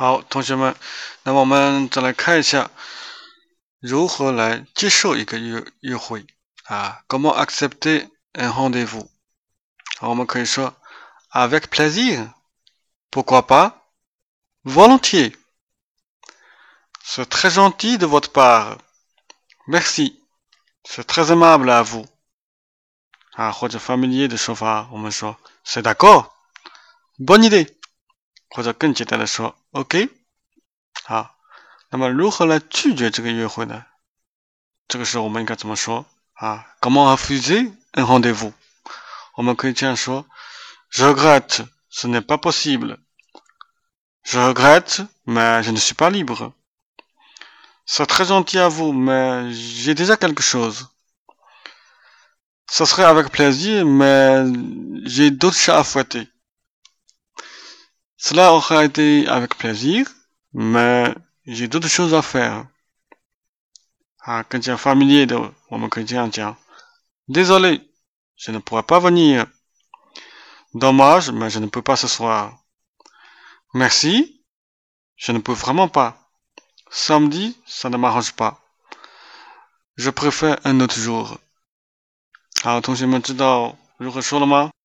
好，同学们，那么我们再来看一下如何来接受一个约约会啊？Comment accepter un rendez-vous？好，我们可以说 avec plaisir，pourquoi pas？volontiers，c'est très gentil de votre part，merci，c'est très aimable à vous。啊，或者 familier 的说法，我们说 c'est d'accord，bonne idée。 或者更简单的说，OK，好，那么如何来拒绝这个约会呢？这个时候我们应该怎么说啊？Comment refuser un rendez-vous？我们可以这样说：Je regrette, ce n'est pas possible. Je regrette, mais je ne suis pas libre. C'est très gentil à vous, mais j'ai déjà quelque chose. Ça serait avec plaisir, mais j'ai d'autres chats à fouetter. Cela aura été avec plaisir, mais j'ai d'autres choses à faire. Ah, quand un familier de, Désolé, je ne pourrai pas venir. Dommage, mais je ne peux pas ce soir. Merci, je ne peux vraiment pas. Samedi, ça ne m'arrange pas. Je préfère un autre jour. 好，同学们知道如何说了吗？